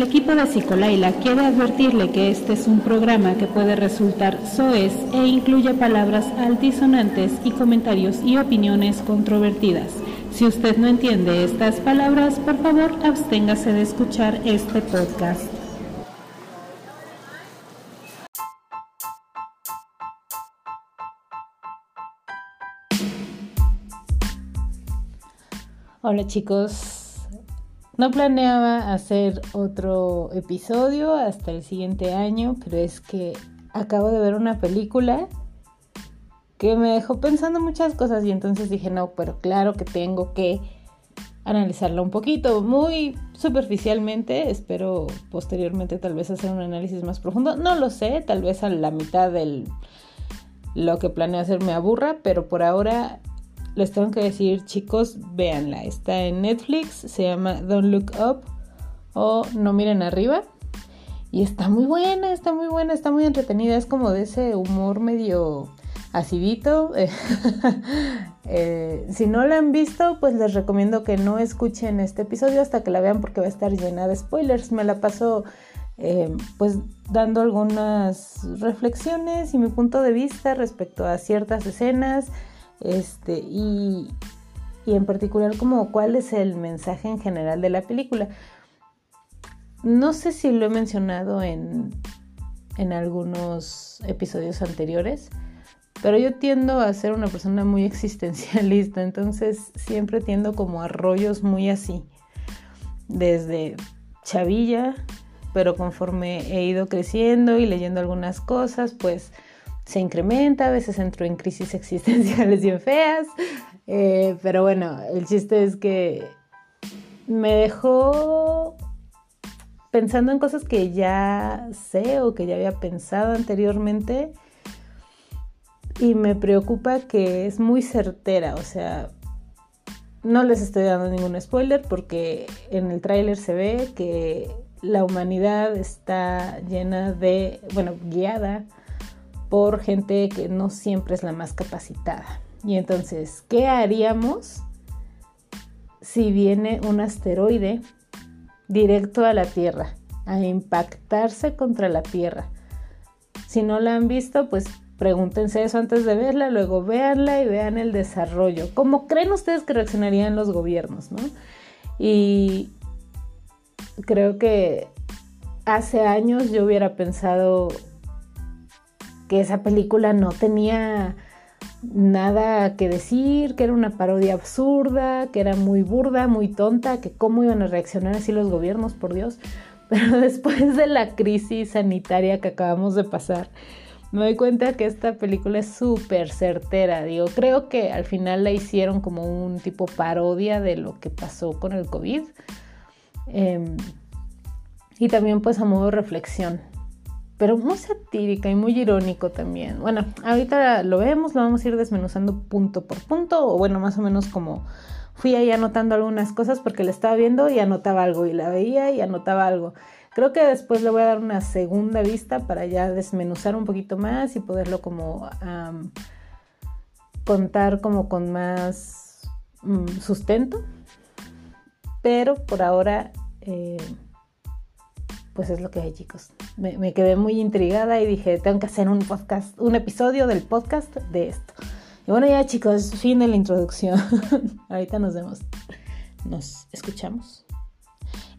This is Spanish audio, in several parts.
El equipo de Psicolaila quiere advertirle que este es un programa que puede resultar soez e incluye palabras altisonantes y comentarios y opiniones controvertidas. Si usted no entiende estas palabras, por favor absténgase de escuchar este podcast. Hola chicos, no planeaba hacer otro episodio hasta el siguiente año, pero es que acabo de ver una película que me dejó pensando muchas cosas y entonces dije, no, pero claro que tengo que analizarla un poquito, muy superficialmente, espero posteriormente tal vez hacer un análisis más profundo, no lo sé, tal vez a la mitad de lo que planeo hacer me aburra, pero por ahora les tengo que decir, chicos, véanla. Está en Netflix, se llama Don't Look Up o No Miren Arriba. Y está muy buena, está muy buena, está muy entretenida. Es como de ese humor medio acidito. Eh, si no la han visto, pues les recomiendo que no escuchen este episodio hasta que la vean porque va a estar llena de spoilers. Me la paso eh, pues dando algunas reflexiones y mi punto de vista respecto a ciertas escenas este, y, en particular como cuál es el mensaje en general de la película. No sé si lo he mencionado en, en algunos episodios anteriores, pero yo tiendo a ser una persona muy existencialista, entonces siempre tiendo como a rollos muy así, desde chavilla, pero conforme he ido creciendo y leyendo algunas cosas, pues se incrementa, a veces entro en crisis existenciales bien feas, eh, pero bueno, el chiste es que me dejó pensando en cosas que ya sé o que ya había pensado anteriormente y me preocupa que es muy certera, o sea, no les estoy dando ningún spoiler porque en el tráiler se ve que la humanidad está llena de, bueno, guiada por gente que no siempre es la más capacitada. Y entonces, ¿qué haríamos si viene un asteroide directo a la Tierra, a impactarse contra la Tierra? Si no la han visto, pues pregúntense eso antes de verla, luego véanla y vean el desarrollo. ¿Cómo creen ustedes que reaccionarían los gobiernos? ¿no? Y creo que hace años yo hubiera pensado que esa película no tenía nada que decir, que era una parodia absurda, que era muy burda, muy tonta, que cómo iban a reaccionar así los gobiernos, por Dios. Pero después de la crisis sanitaria que acabamos de pasar, me doy cuenta que esta película es súper certera. Digo, creo que al final la hicieron como un tipo parodia de lo que pasó con el COVID. Em, y también pues a modo de reflexión pero muy satírica y muy irónico también. Bueno, ahorita lo vemos, lo vamos a ir desmenuzando punto por punto, o bueno, más o menos como fui ahí anotando algunas cosas porque la estaba viendo y anotaba algo, y la veía y anotaba algo. Creo que después le voy a dar una segunda vista para ya desmenuzar un poquito más y poderlo como contar como con más mm, sustento. Pero por ahora... Eh, pues es lo que hay, chicos. Me, quedé muy intrigada y dije, tengo que hacer un podcast, un episodio del podcast de esto. Y bueno, ya chicos, fin de la introducción. Ahorita nos vemos. Nos escuchamos.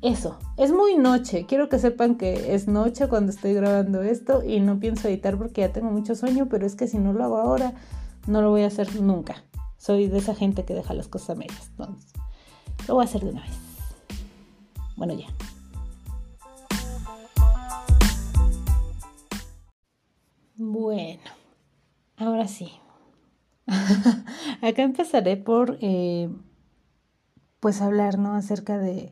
Eso, es muy noche. Quiero que sepan que es noche cuando estoy grabando esto y no pienso editar porque ya tengo mucho sueño, pero es que si no lo hago ahora, no lo voy a hacer nunca. Soy de esa gente que deja las cosas a medias. Entonces, lo voy a hacer de una vez. Bueno, ya. Bueno, ahora sí. Acá empezaré por, eh, pues, hablar, ¿no? Acerca de,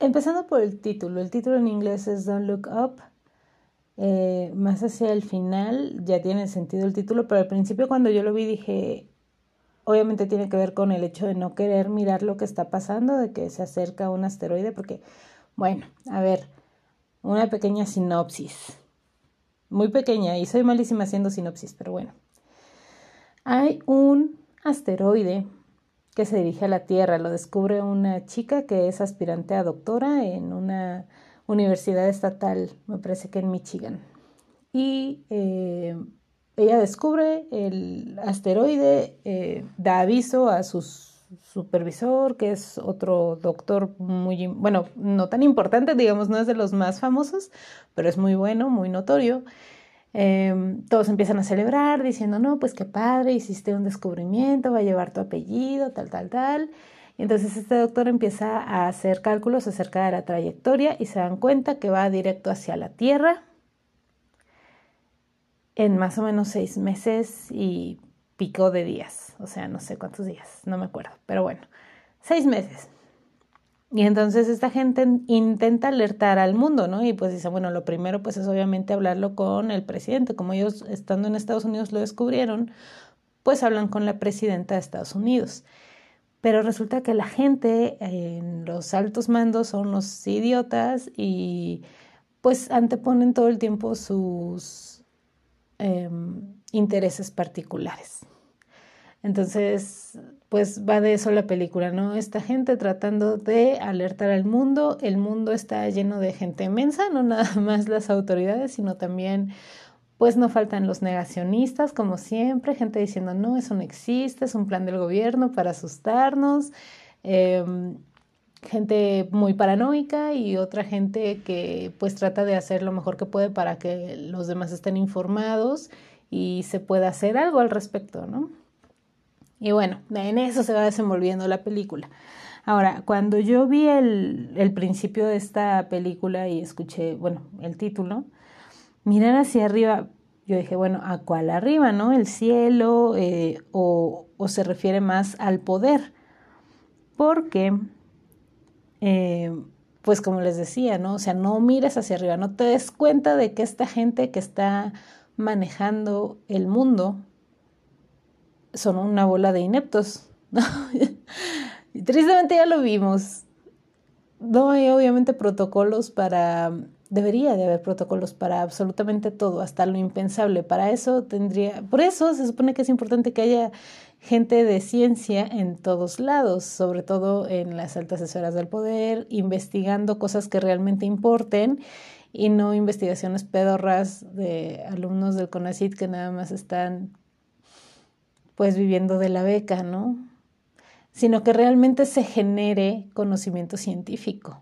empezando por el título. El título en inglés es Don't Look Up. Eh, más hacia el final ya tiene sentido el título, pero al principio cuando yo lo vi dije, obviamente tiene que ver con el hecho de no querer mirar lo que está pasando, de que se acerca un asteroide, porque, bueno, a ver, una pequeña sinopsis muy pequeña y soy malísima haciendo sinopsis, pero bueno. Hay un asteroide que se dirige a la Tierra, lo descubre una chica que es aspirante a doctora en una universidad estatal, me parece que en Michigan. Y eh, ella descubre el asteroide, eh, da aviso a su supervisor, que es otro doctor muy, bueno, no tan importante, digamos, no es de los más famosos, pero es muy bueno, muy notorio. Em, todos empiezan a celebrar diciendo, no, pues qué padre, hiciste un descubrimiento, va a llevar tu apellido, tal, tal, tal. Y entonces este doctor empieza a hacer cálculos acerca de la trayectoria y se dan cuenta que va directo hacia la Tierra en más o menos seis meses y pico de días. O sea, no sé cuántos días, no me acuerdo, pero bueno, seis meses. Y entonces esta gente intenta alertar al mundo, ¿no? Y pues dice, bueno, lo primero pues es obviamente hablarlo con el presidente. Como ellos estando en Estados Unidos lo descubrieron, pues hablan con la presidenta de Estados Unidos. Pero resulta que la gente en los altos mandos son unos idiotas y pues anteponen todo el tiempo sus em, intereses particulares. Entonces, pues va de eso la película, ¿no? Esta gente tratando de alertar al mundo, el mundo está lleno de gente inmensa, no nada más las autoridades, sino también, pues no faltan los negacionistas, como siempre, gente diciendo, no, eso no existe, es un plan del gobierno para asustarnos, em, gente muy paranoica y otra gente que pues trata de hacer lo mejor que puede para que los demás estén informados y se pueda hacer algo al respecto, ¿no? Y bueno, en eso se va desenvolviendo la película. Ahora, cuando yo vi el, principio de esta película y escuché, bueno, el título, mirar hacia arriba, yo dije, bueno, ¿a cuál arriba, no? ¿El cielo eh, o, o, se refiere más al poder? Porque, eh, pues como les decía, ¿no? O sea, no mires hacia arriba, no te des cuenta de que esta gente que está manejando el mundo son una bola de ineptos. y tristemente ya lo vimos. No hay obviamente protocolos para... Debería de haber protocolos para absolutamente todo, hasta lo impensable. Para eso tendría... Por eso se supone que es importante que haya gente de ciencia en todos lados, sobre todo en las altas esferas del poder, investigando cosas que realmente importen y no investigaciones pedorras de alumnos del CONACYT que nada más están pues viviendo de la beca, ¿no? Sino que realmente se genere conocimiento científico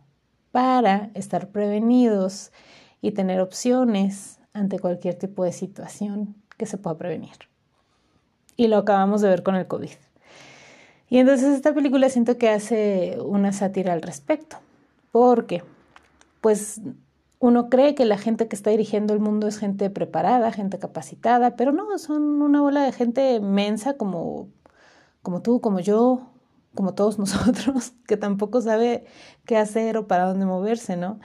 para estar prevenidos y tener opciones ante cualquier tipo de situación que se pueda prevenir. Y lo acabamos de ver con el COVID. Y entonces esta película siento que hace una sátira al respecto, porque pues uno cree que la gente que está dirigiendo el mundo es gente preparada, gente capacitada, pero no, son una bola de gente mensa como, como tú, como yo, como todos nosotros, que tampoco sabe qué hacer o para dónde moverse, ¿no?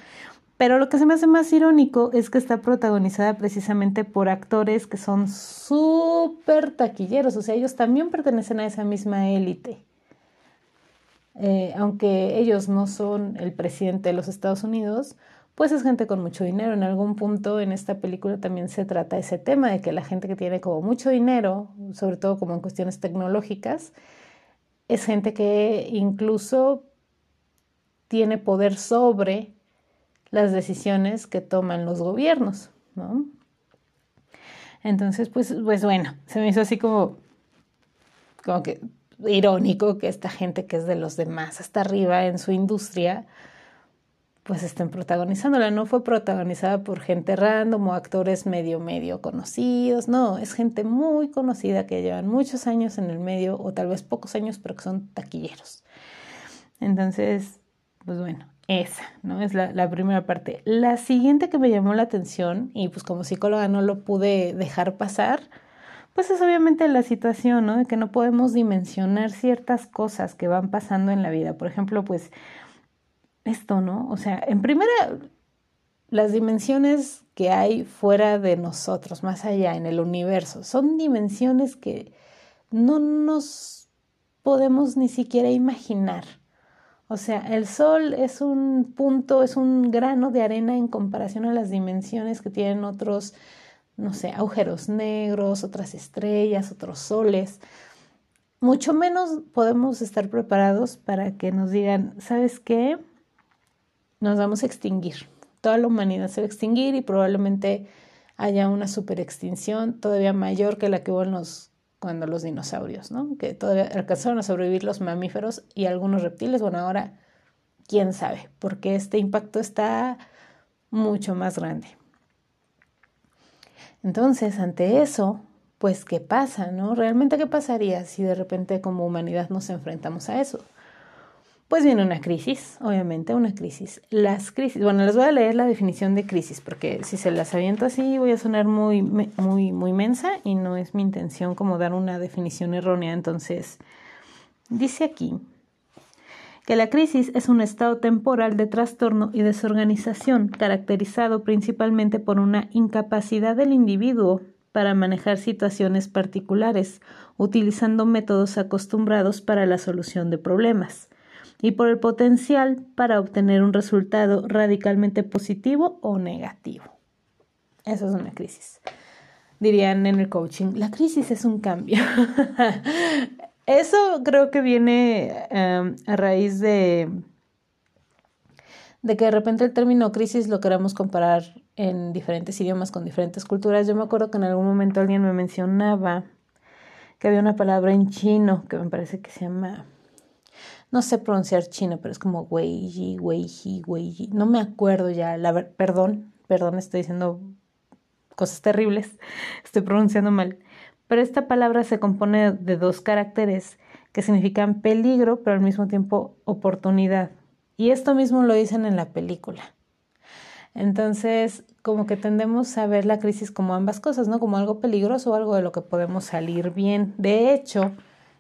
Pero lo que se me hace más irónico es que está protagonizada precisamente por actores que son súper taquilleros, o sea, ellos también pertenecen a esa misma élite. Eh, aunque ellos no son el presidente de los Estados Unidos, pues es gente con mucho dinero. En algún punto en esta película también se trata ese tema de que la gente que tiene como mucho dinero, sobre todo como en cuestiones tecnológicas, es gente que incluso tiene poder sobre las decisiones que toman los gobiernos, ¿no? Entonces, pues, pues bueno, se me hizo así como, como que irónico que esta gente que es de los demás hasta arriba en su industria, pues estén protagonizándola. No fue protagonizada por gente random o actores medio, medio conocidos. No, es gente muy conocida que llevan muchos años en el medio o tal vez pocos años, pero que son taquilleros. Entonces, pues bueno, esa, ¿no? Es la, la primera parte. La siguiente que me llamó la atención, y pues como psicóloga no lo pude dejar pasar, pues es obviamente la situación, ¿no? De que no podemos dimensionar ciertas cosas que van pasando en la vida. Por ejemplo, pues esto, ¿no? O sea, en primera, las dimensiones que hay fuera de nosotros, más allá en el universo, son dimensiones que no nos podemos ni siquiera imaginar. O sea, el Sol es un punto, es un grano de arena en comparación a las dimensiones que tienen otros, no sé, agujeros negros, otras estrellas, otros soles. Mucho menos podemos estar preparados para que nos digan, ¿sabes qué? Nos vamos a extinguir. toda la humanidad se va a extinguir y probablemente haya una superextinción todavía mayor que la que hubo cuando los dinosaurios, ¿no? Que todavía alcanzaron a sobrevivir los mamíferos y algunos reptiles. Bueno, ahora, quién sabe, porque este impacto está mucho más grande. Entonces, ante eso, pues, ¿qué pasa, no? ¿Realmente qué pasaría si de repente como humanidad nos enfrentamos a eso? Pues viene una crisis, obviamente, una crisis. Las crisis, bueno, les voy a leer la definición de crisis, porque si se las aviento así voy a sonar muy, muy, muy mensa y no es mi intención como dar una definición errónea. Entonces, dice aquí que la crisis es un estado temporal de trastorno y desorganización caracterizado principalmente por una incapacidad del individuo para manejar situaciones particulares, utilizando métodos acostumbrados para la solución de problemas y por el potencial para obtener un resultado radicalmente positivo o negativo. Eso es una crisis. Dirían en el coaching, la crisis es un cambio. Eso creo que viene em, a raíz de, de que de repente el término crisis lo queramos comparar en diferentes idiomas con diferentes culturas. Yo me acuerdo que en algún momento alguien me mencionaba que había una palabra en chino que me parece que se llama no sé pronunciar chino, pero es como Weiji, Weiji, Weiji. No me acuerdo ya, la perdón, perdón, estoy diciendo cosas terribles, estoy pronunciando mal. Pero esta palabra se compone de dos caracteres que significan peligro, pero al mismo tiempo oportunidad. Y esto mismo lo dicen en la película. Entonces, como que tendemos a ver la crisis como ambas cosas, ¿no? Como algo peligroso o algo de lo que podemos salir bien. De hecho,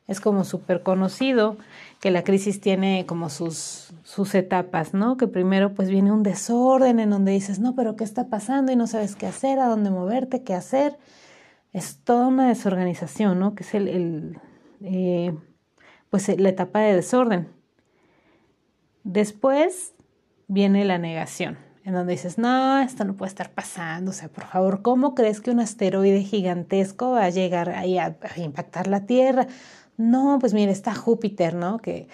es como súper conocido que la crisis tiene como sus, sus etapas, ¿no? Que primero pues viene un desorden en donde dices, no, pero ¿qué está pasando? Y no sabes qué hacer, a dónde moverte, qué hacer. Es toda una desorganización, ¿no? Que es el, el eh, pues la etapa de desorden. Después viene la negación, en donde dices, no, esto no puede estar pasando, o sea, por favor, ¿cómo crees que un asteroide gigantesco va a llegar ahí a impactar la Tierra? No, pues mire, está Júpiter, ¿no? Que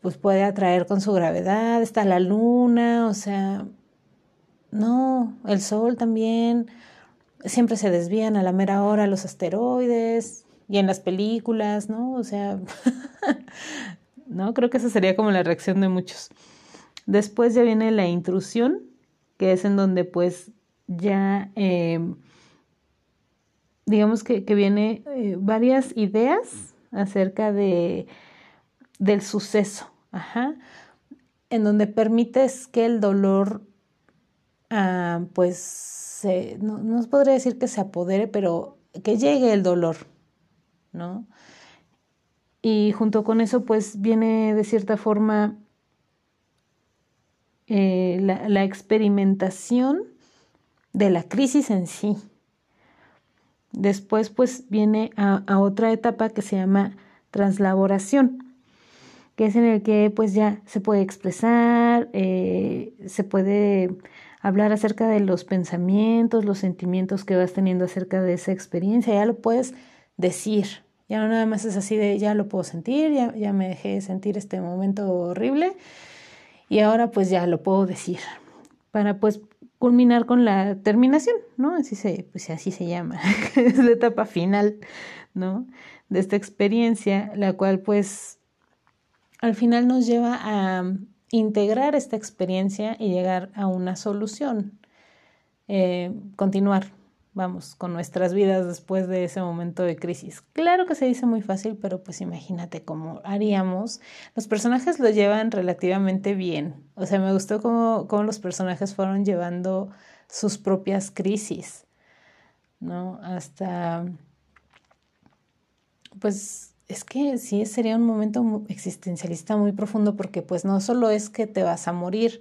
pues puede atraer con su gravedad, está la luna, o sea, no, el sol también, siempre se desvían a la mera hora los asteroides y en las películas, ¿no? O sea, no, creo que esa sería como la reacción de muchos. Después ya viene la intrusión, que es en donde pues ya, eh, digamos que, que viene eh, varias ideas acerca de, del suceso, ajá, en donde permites que el dolor, ah, pues, no, no podría decir que se apodere, pero que llegue el dolor, ¿no? Y junto con eso, pues, viene de cierta forma eh, la, experimentación de la crisis en sí, Después pues viene a, otra etapa que se llama translaboración, que es en el que pues ya se puede expresar, eh, se puede hablar acerca de los pensamientos, los sentimientos que vas teniendo acerca de esa experiencia, ya lo puedes decir, ya no nada más es así de ya lo puedo sentir, ya, ya me dejé sentir este momento horrible y ahora pues ya lo puedo decir, para pues culminar con la terminación, ¿no? Así se, pues así se llama, es la etapa final, ¿no? De esta experiencia, la cual pues al final nos lleva a integrar esta experiencia y llegar a una solución, eh, continuar, vamos, con nuestras vidas después de ese momento de crisis. Claro que se dice muy fácil, pero pues imagínate cómo haríamos. Los personajes lo llevan relativamente bien. O sea, me gustó cómo, cómo los personajes fueron llevando sus propias crisis, ¿no? Hasta, pues es que sí sería un momento existencialista muy profundo porque pues no solo es que te vas a morir,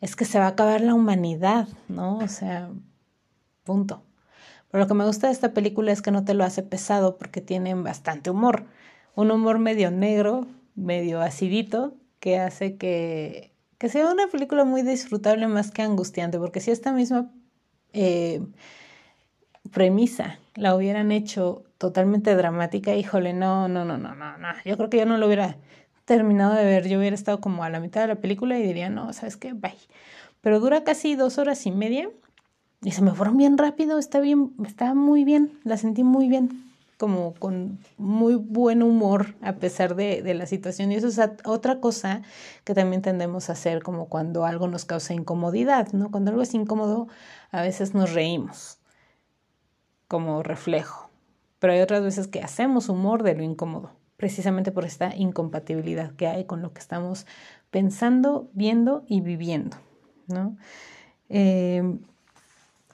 es que se va a acabar la humanidad, ¿no? O sea, Punto. Pero lo que me gusta de esta película es que no te lo hace pesado porque tiene bastante humor. Un humor medio negro, medio acidito, que hace que, que sea una película muy disfrutable más que angustiante. Porque si esta misma eh, premisa la hubieran hecho totalmente dramática, híjole, no, no, no, no, no, no. Yo creo que yo no lo hubiera terminado de ver. Yo hubiera estado como a la mitad de la película y diría, no, ¿sabes qué? Bye. pero dura casi dos horas y media y se me fueron bien rápido, está bien, está muy bien, la sentí muy bien, como con muy buen humor a pesar de, de la situación. Y eso es otra cosa que también tendemos a hacer como cuando algo nos causa incomodidad, ¿no? Cuando algo es incómodo, a veces nos reímos como reflejo, pero hay otras veces que hacemos humor de lo incómodo, precisamente por esta incompatibilidad que hay con lo que estamos pensando, viendo y viviendo, ¿no? Eh,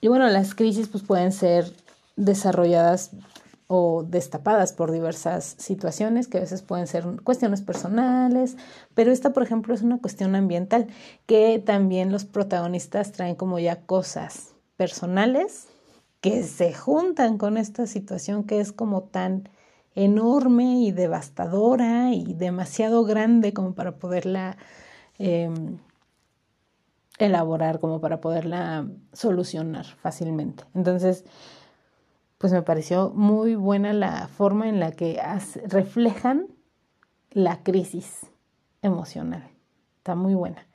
y bueno, las crisis pues pueden ser desarrolladas o destapadas por diversas situaciones que a veces pueden ser cuestiones personales, pero esta, por ejemplo, es una cuestión ambiental que también los protagonistas traen como ya cosas personales que se juntan con esta situación que es como tan enorme y devastadora y demasiado grande como para poderla em, elaborar como para poderla solucionar fácilmente. Entonces, pues me pareció muy buena la forma en la que reflejan la crisis emocional. Está muy buena.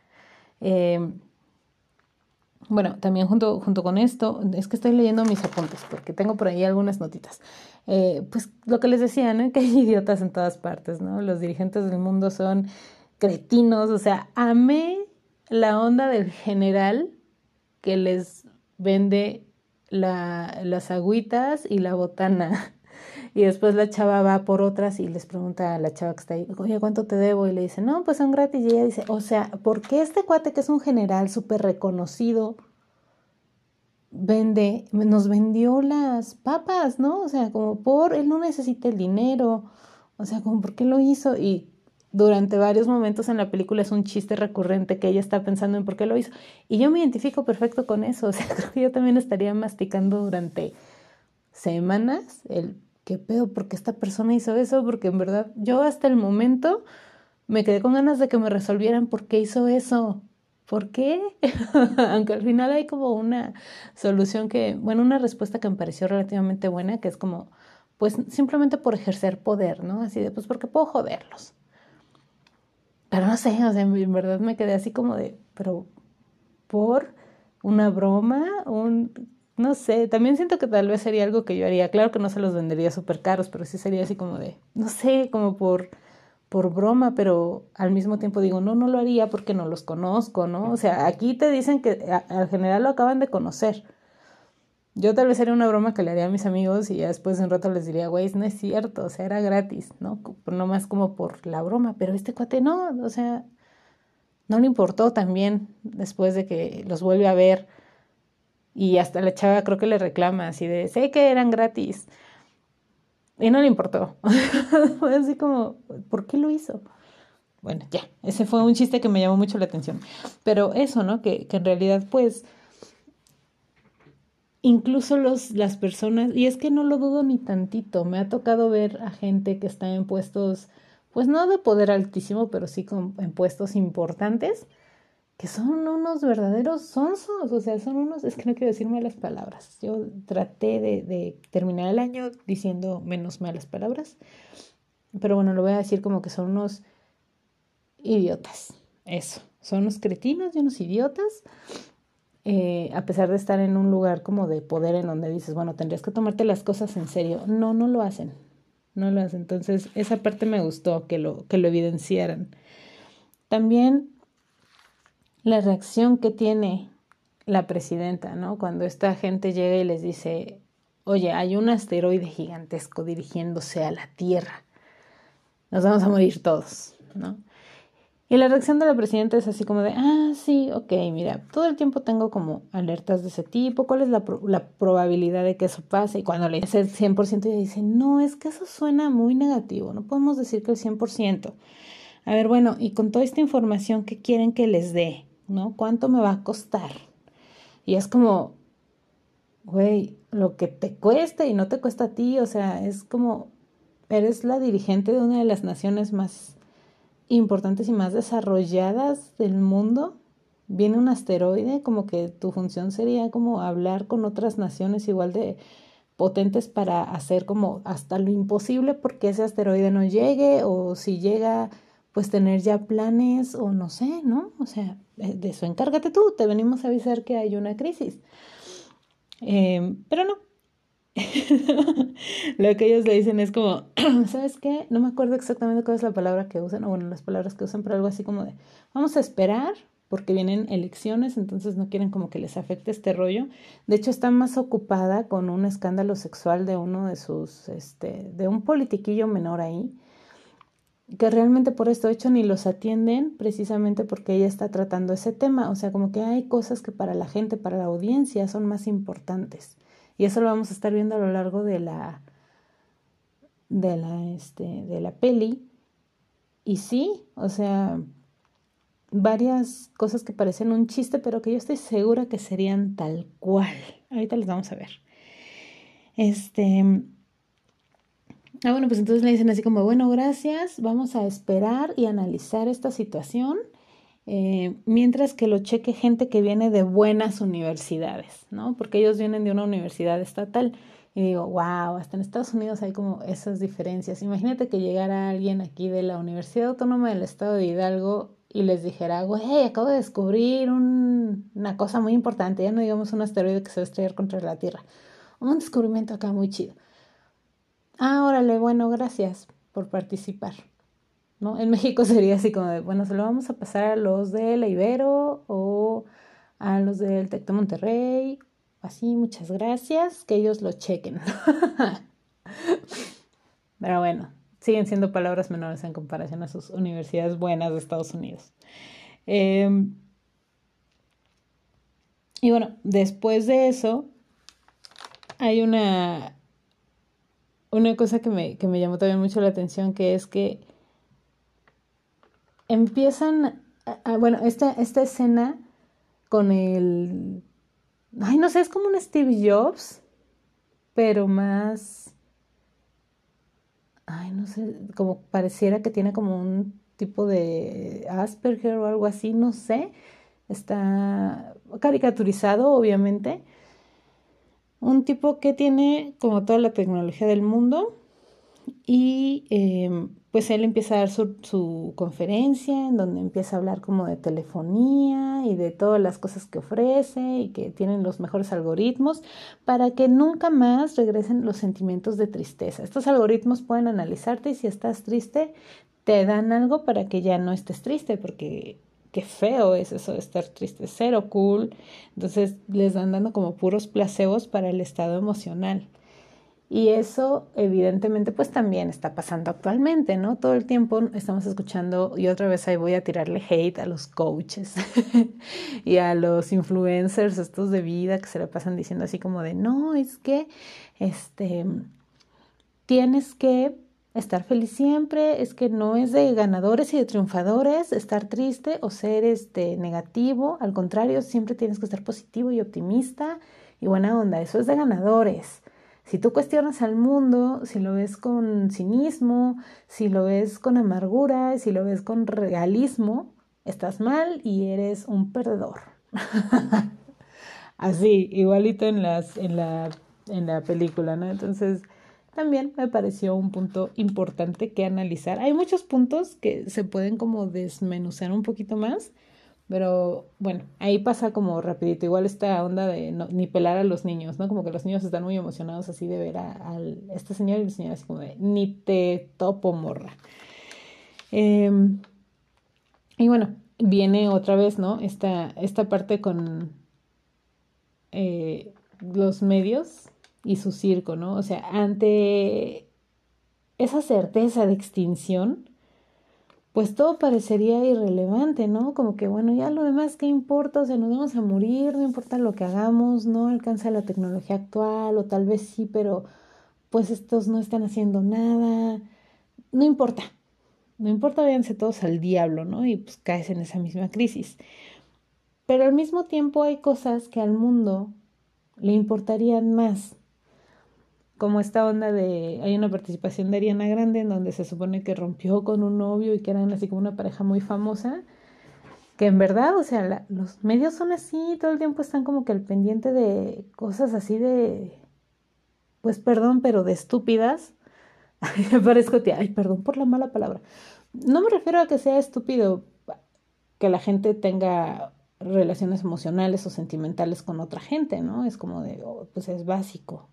Em, bueno, también junto, junto con esto, es que estoy leyendo mis apuntes porque tengo por ahí algunas notitas. Eh, pues lo que les decía, ¿no? Que hay idiotas en todas partes, ¿no? Los dirigentes del mundo son cretinos, o sea, amé la onda del general que les vende la, las agüitas y la botana. Y después la chava va por otras y les pregunta a la chava que está ahí, oye, ¿cuánto te debo? Y le dice, no, pues son gratis. Y ella dice, o sea, ¿por qué este cuate que es un general súper reconocido vende, nos vendió las papas, ¿no? O sea, como por, él no necesita el dinero. O sea, como, ¿por qué lo hizo? Y durante varios momentos en la película es un chiste recurrente que ella está pensando en por qué lo hizo. Y yo me identifico perfecto con eso. O sea, creo que yo también estaría masticando durante semanas el qué pedo, porque esta persona hizo eso, porque en verdad yo hasta el momento me quedé con ganas de que me resolvieran por qué hizo eso. ¿Por qué? Aunque al final hay como una solución que, bueno, una respuesta que me pareció relativamente buena, que es como, pues simplemente por ejercer poder, ¿no? Así de, pues porque puedo joderlos pero no sé, o sea, en verdad me quedé así como de, pero por una broma, un, no sé, también siento que tal vez sería algo que yo haría. Claro que no se los vendería súper caros, pero sí sería así como de, no sé, como por, por broma, pero al mismo tiempo digo, no, no lo haría porque no los conozco, ¿no? O sea, aquí te dicen que al general lo acaban de conocer. Yo tal vez haría una broma que le haría a mis amigos y ya después de un rato les diría, güey, no es cierto, o sea, era gratis, ¿no? No más como por la broma, pero este cuate no, o sea, no le importó también después de que los vuelve a ver y hasta la chava creo que le reclama así de, sé que eran gratis y no le importó. Así como, ¿por qué lo hizo? Bueno, ya, ese fue un chiste que me llamó mucho la atención. Pero eso, ¿no? Que, que en realidad, pues, incluso los, las personas, y es que no lo dudo ni tantito, me ha tocado ver a gente que está en puestos, pues no de poder altísimo, pero sí con, en puestos importantes, que son unos verdaderos sonsos, o sea, son unos, es que no quiero decir malas palabras, yo traté de, de terminar el año diciendo menos malas palabras, pero bueno, lo voy a decir como que son unos idiotas, eso, son unos cretinos y unos idiotas eh, a pesar de estar en un lugar como de poder en donde dices, bueno, tendrías que tomarte las cosas en serio. No, no lo hacen. No lo hacen. Entonces, esa parte me gustó que lo, que lo evidenciaran. También la reacción que tiene la presidenta, ¿no? Cuando esta gente llega y les dice, oye, hay un asteroide gigantesco dirigiéndose a la Tierra. Nos vamos a morir todos, ¿no? Y la reacción de la presidenta es así como de, ah, sí, ok, mira, todo el tiempo tengo como alertas de ese tipo, ¿cuál es la, la probabilidad de que eso pase? Y cuando le dice el 100%, ella dice, no, es que eso suena muy negativo, no podemos decir que el 100%. A ver, bueno, y con toda esta información, ¿qué quieren que les dé? ¿No? ¿Cuánto me va a costar? Y es como, güey, lo que te cuesta y no te cuesta a ti, o sea, es como, eres la dirigente de una de las naciones más importantes y más desarrolladas del mundo, viene un asteroide, como que tu función sería como hablar con otras naciones igual de potentes para hacer como hasta lo imposible porque ese asteroide no llegue o si llega, pues tener ya planes o no sé, ¿no? O sea, de eso encárgate tú, te venimos a avisar que hay una crisis. Em, pero no. Lo que ellos le dicen es como, ¿sabes qué? No me acuerdo exactamente cuál es la palabra que usan, o bueno, las palabras que usan, pero algo así como de, vamos a esperar porque vienen elecciones, entonces no quieren como que les afecte este rollo. De hecho, está más ocupada con un escándalo sexual de uno de sus, este, de un politiquillo menor ahí, que realmente por esto hecho ni los atienden precisamente porque ella está tratando ese tema. O sea, como que hay cosas que para la gente, para la audiencia son más importantes. Y eso lo vamos a estar viendo a lo largo de la, de la, este, de la peli. Y sí, o sea, varias cosas que parecen un chiste, pero que yo estoy segura que serían tal cual. Ahorita les vamos a ver. Este. Ah, bueno, pues entonces le dicen así como, bueno, gracias, vamos a esperar y analizar esta situación, eh, mientras que lo cheque gente que viene de buenas universidades, ¿no? Porque ellos vienen de una universidad estatal. Y digo, wow, hasta en Estados Unidos hay como esas diferencias. Imagínate que llegara alguien aquí de la Universidad Autónoma del Estado de Hidalgo y les dijera, güey, acabo de descubrir una cosa muy importante, ya no digamos un asteroide que se va a estrellar contra la Tierra, un descubrimiento acá muy chido. Ah, órale, bueno, gracias por participar. En México sería así como de, bueno, se lo vamos a pasar a los de la Ibero o a los del Tec de Monterrey, así, muchas gracias, que ellos lo chequen. Pero bueno, siguen siendo palabras menores en comparación a sus universidades buenas de Estados Unidos. Em, y bueno, después de eso, hay una, una cosa que me, que me llamó también mucho la atención, que es que empiezan, bueno, esta, esta escena con el, ay, no sé, es como un Steve Jobs, pero más ay, no sé, como pareciera que tiene como un tipo de Asperger o algo así, no sé. Está caricaturizado, obviamente. Un tipo que tiene como toda la tecnología del mundo y em, pues él empieza a dar su, conferencia en donde empieza a hablar como de telefonía y de todas las cosas que ofrece y que tienen los mejores algoritmos para que nunca más regresen los sentimientos de tristeza. Estos algoritmos pueden analizarte y si estás triste te dan algo para que ya no estés triste porque qué feo es eso de estar triste, cero cool. Entonces les dan dando como puros placebos para el estado emocional. Y eso evidentemente pues también está pasando actualmente, ¿no? Todo el tiempo estamos escuchando y otra vez ahí voy a tirarle hate a los coaches y a los influencers estos de vida que se le pasan diciendo así como de, no, es que este tienes que estar feliz siempre, es que no es de ganadores y de triunfadores estar triste o ser este negativo, al contrario, siempre tienes que estar positivo y optimista y buena onda, eso es de ganadores. Si tú cuestionas al mundo, si lo ves con cinismo, si lo ves con amargura, si lo ves con realismo, estás mal y eres un perdedor. Así, igualito en, las, en, la, en la película, ¿no? Entonces, también me pareció un punto importante que analizar. Hay muchos puntos que se pueden como desmenuzar un poquito más, pero bueno, ahí pasa como rapidito, igual esta onda de ni pelar a los niños, ¿no? Como que los niños están muy emocionados así de ver a, este señor y el señor así como de ni te topo morra. Em, y bueno, viene otra vez, ¿no? Esta, esta parte con eh, los medios y su circo, ¿no? O sea, ante esa certeza de extinción, pues todo parecería irrelevante, ¿no? Como que, bueno, ya lo demás, ¿qué importa? O sea, nos vamos a morir, no importa lo que hagamos, no alcanza la tecnología actual, o tal vez sí, pero pues estos no están haciendo nada, no importa, no importa, váyanse todos al diablo, ¿no? Y pues caes en esa misma crisis. Pero al mismo tiempo hay cosas que al mundo le importarían más como esta onda de, hay una participación de Ariana Grande en donde se supone que rompió con un novio y que eran así como una pareja muy famosa, que en verdad, o sea, los medios son así, todo el tiempo están como que al pendiente de cosas así de, pues perdón, pero de estúpidas. Me parezco, tía, ay, perdón por la mala palabra, no me refiero a que sea estúpido que la gente tenga relaciones emocionales o sentimentales con otra gente, ¿no? Es como de, oh, pues es básico.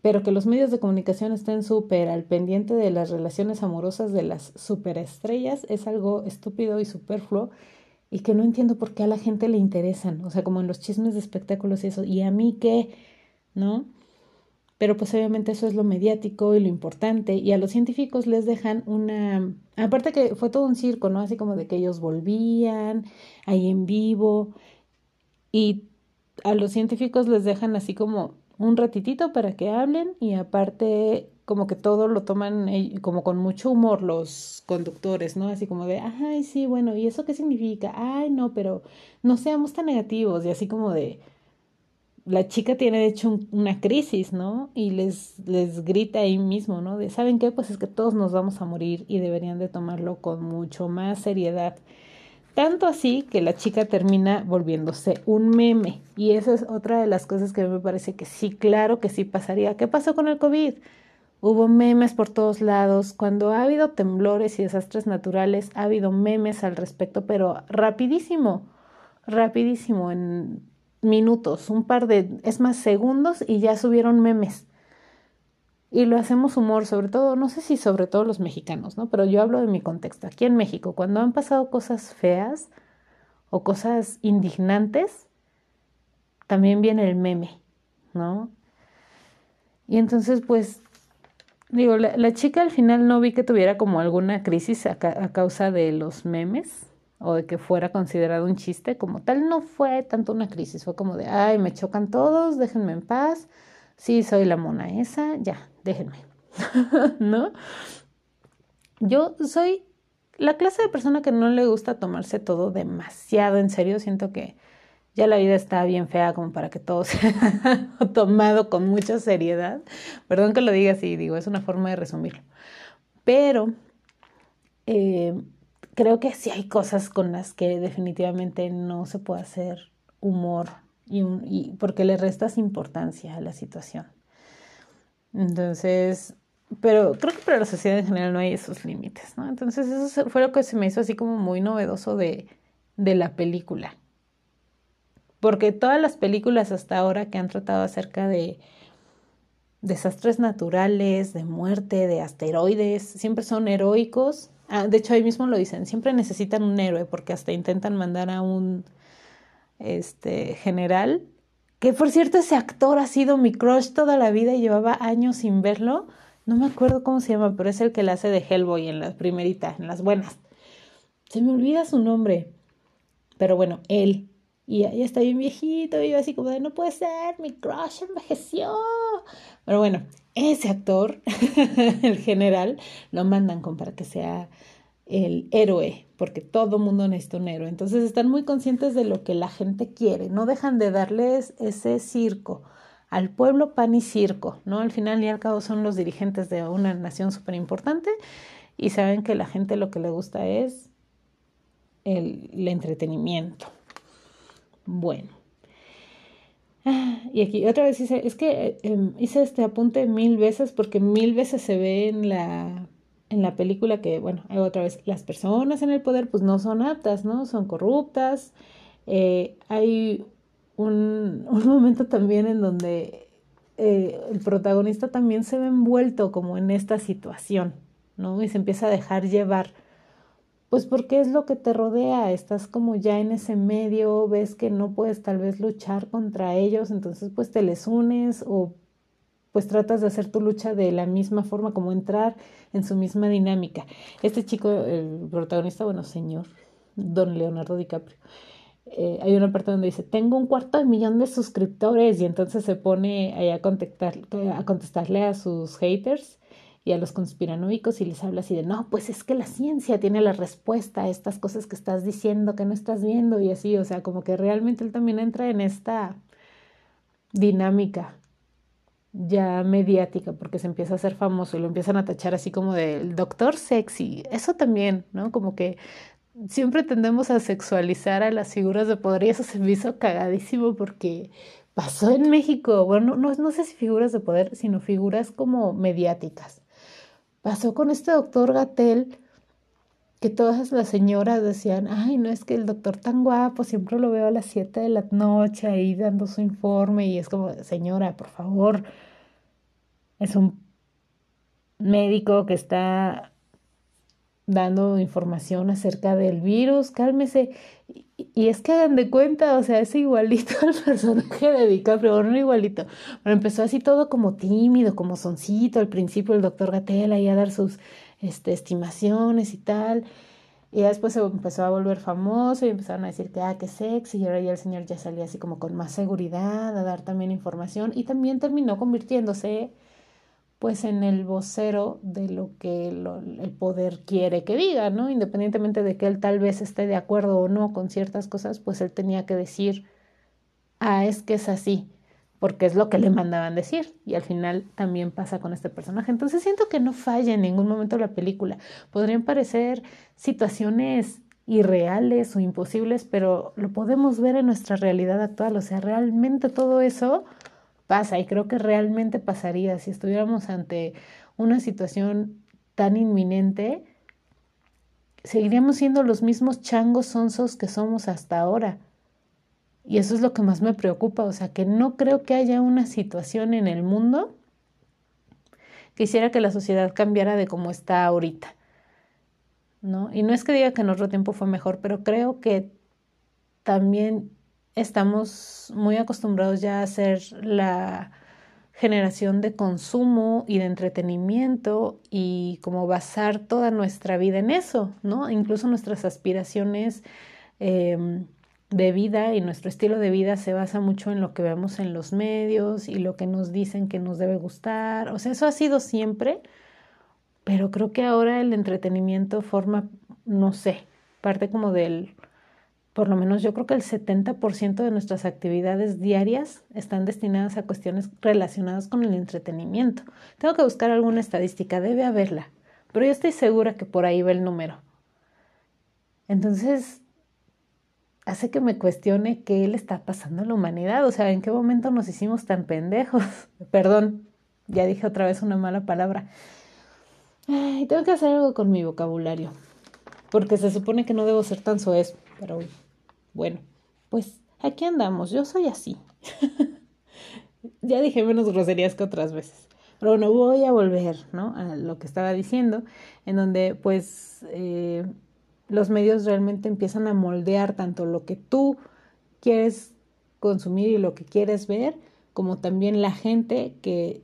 Pero que los medios de comunicación estén súper al pendiente de las relaciones amorosas de las superestrellas es algo estúpido y superfluo y que no entiendo por qué a la gente le interesan, o sea, como en los chismes de espectáculos y eso, y a mí qué, ¿no? Pero pues obviamente eso es lo mediático y lo importante, y a los científicos les dejan una, aparte que fue todo un circo, ¿no? Así como de que ellos volvían ahí en vivo, y a los científicos les dejan así como un ratitito para que hablen y aparte como que todo lo toman eh, como con mucho humor los conductores, ¿no? Así como de, ay, sí, bueno, ¿y eso qué significa? Ay, no, pero no seamos tan negativos y así como de, la chica tiene de hecho una crisis, ¿no? Y les, les grita ahí mismo, ¿no? De, ¿saben qué? Pues es que todos nos vamos a morir y deberían de tomarlo con mucho más seriedad. Tanto así que la chica termina volviéndose un meme. Y esa es otra de las cosas que me parece que sí, claro que sí pasaría. ¿Qué pasó con el COVID? Hubo memes por todos lados. Cuando ha habido temblores y desastres naturales, ha habido memes al respecto, pero rapidísimo, rapidísimo, en minutos, un par de, es más, segundos y ya subieron memes. Y lo hacemos humor, sobre todo, no sé si sobre todo los mexicanos, ¿no? Pero yo hablo de mi contexto. Aquí en México, cuando han pasado cosas feas o cosas indignantes, también viene el meme, ¿no? Y entonces, pues, Digo, la, chica al final no vi que tuviera como alguna crisis a, causa de los memes o de que fuera considerado un chiste, como tal no fue tanto una crisis, fue como de, ay, me chocan todos, déjenme en paz, sí, soy la mona esa, ya, déjenme, ¿no? Yo soy la clase de persona que no le gusta tomarse todo demasiado en serio, siento que ya la vida está bien fea como para que todo sea tomado con mucha seriedad. Perdón que lo diga así, digo, es una forma de resumirlo. Pero eh, creo que sí hay cosas con las que definitivamente no se puede hacer humor y, y porque le restas importancia a la situación. Entonces, pero creo que para la sociedad en general no hay esos límites, ¿no? Entonces eso fue lo que se me hizo así como muy novedoso de, de la película porque todas las películas hasta ahora que han tratado acerca de desastres naturales, de muerte, de asteroides, siempre son heroicos. Ah, de hecho, ahí mismo lo dicen, siempre necesitan un héroe porque hasta intentan mandar a un este general, que por cierto ese actor ha sido mi crush toda la vida y llevaba años sin verlo. No me acuerdo cómo se llama, pero es el que la hace de Hellboy en las primeritas, en las buenas. Se me olvida su nombre. Pero bueno, él y ya está bien viejito, y yo así como de, no puede ser, mi crush envejeció. Pero bueno, ese actor, el general, lo mandan con para que sea el héroe, porque todo mundo necesita un héroe. Entonces están muy conscientes de lo que la gente quiere, no dejan de darles ese circo. Al pueblo pan y circo, ¿no? Al final y al cabo son los dirigentes de una nación súper importante y saben que la gente lo que le gusta es el, entretenimiento. Bueno. Ah, y aquí otra vez hice, es que em, hice este apunte mil veces porque mil veces se ve en la, en la película que, bueno, otra vez, las personas en el poder pues no son aptas, ¿no? Son corruptas. Eh, hay un, un, momento también en donde eh, el protagonista también se ve envuelto como en esta situación, ¿no? Y se empieza a dejar llevar pues porque es lo que te rodea, estás como ya en ese medio, ves que no puedes tal vez luchar contra ellos, entonces pues te les unes o pues tratas de hacer tu lucha de la misma forma, como entrar en su misma dinámica. Este chico, el protagonista, bueno, señor, don Leonardo DiCaprio, eh, hay una parte donde dice, tengo un cuarto de millón de suscriptores y entonces se pone ahí a, contestar, a contestarle a sus haters y a los conspiranoicos y les habla así de, no, pues es que la ciencia tiene la respuesta a estas cosas que estás diciendo, que no estás viendo y así, o sea, como que realmente él también entra en esta dinámica ya mediática porque se empieza a hacer famoso y lo empiezan a tachar así como del doctor sexy, eso también, ¿no? Como que siempre tendemos a sexualizar a las figuras de poder y eso se me hizo cagadísimo porque pasó en México, bueno, no, no sé si figuras de poder, sino figuras como mediáticas pasó con este doctor Gatel que todas las señoras decían, ay, no es que el doctor tan guapo, siempre lo veo a las 7 de la noche ahí dando su informe y es como, señora, por favor, es un médico que está dando información acerca del virus, cálmese. Y, es que hagan de cuenta, o sea, es igualito al personaje de DiCaprio, no igualito, pero empezó así todo como tímido, como soncito al principio el doctor Gatela ahí a dar sus este, estimaciones y tal. Y después se empezó a volver famoso y empezaron a decir que, ah, qué sexy. Y ahora ya el señor ya salía así como con más seguridad a dar también información. Y también terminó convirtiéndose, pues, en el vocero de lo que el poder quiere que diga, ¿no? Independientemente de que él tal vez esté de acuerdo o no con ciertas cosas, pues él tenía que decir, ah, es que es así porque es lo que le mandaban decir y al final también pasa con este personaje. Entonces siento que no falla en ningún momento la película. Podrían parecer situaciones irreales o imposibles, pero lo podemos ver en nuestra realidad actual. O sea, realmente todo eso pasa y creo que realmente pasaría si estuviéramos ante una situación tan inminente. Seguiríamos siendo los mismos changos sonsos que somos hasta ahora y eso es lo que más me preocupa, o sea, que no creo que haya una situación en el mundo que hiciera que la sociedad cambiara de como está ahorita. ¿No? Y no es que diga que en otro tiempo fue mejor, pero creo que también estamos muy acostumbrados ya a ser la generación de consumo y de entretenimiento y como basar toda nuestra vida en eso, ¿no? Incluso nuestras aspiraciones eh, de vida y nuestro estilo de vida se basa mucho en lo que vemos en los medios y lo que nos dicen que nos debe gustar. O sea, eso ha sido siempre, pero creo que ahora el entretenimiento forma, no sé, parte como del, por lo menos yo creo que el 70% de nuestras actividades diarias están destinadas a cuestiones relacionadas con el entretenimiento. Tengo que buscar alguna estadística, debe haberla, pero yo estoy segura que por ahí va el número. Entonces, hace que me cuestione qué le está pasando a la humanidad, o sea, en qué momento nos hicimos tan pendejos. Perdón, ya dije otra vez una mala palabra. Ay, tengo que hacer algo con mi vocabulario, porque se supone que no debo ser tan soez, pero bueno, pues aquí andamos, yo soy así. ya dije menos groserías que otras veces. Pero bueno, voy a volver, ¿no? A lo que estaba diciendo, en donde pues... Eh, los medios realmente empiezan a moldear tanto lo que tú quieres consumir y lo que quieres ver, como también la gente que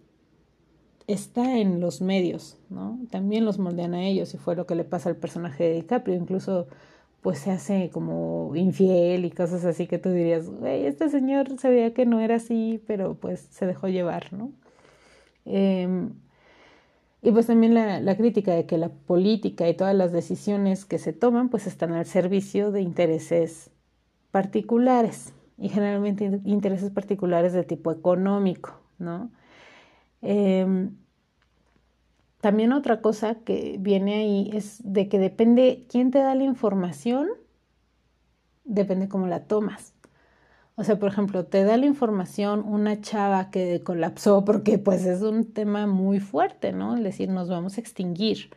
está en los medios, ¿no? También los moldean a ellos y fue lo que le pasa al personaje de DiCaprio, incluso pues se hace como infiel y cosas así que tú dirías, güey, este señor sabía que no era así, pero pues se dejó llevar, ¿no? Eh, y pues también la, la, crítica de que la política y todas las decisiones que se toman pues están al servicio de intereses particulares y generalmente intereses particulares de tipo económico, ¿no? Em, también otra cosa que viene ahí es de que depende quién te da la información, depende cómo la tomas. O sea, por ejemplo, te da la información una chava que colapsó porque pues es un tema muy fuerte, ¿no? Es decir, nos vamos a extinguir.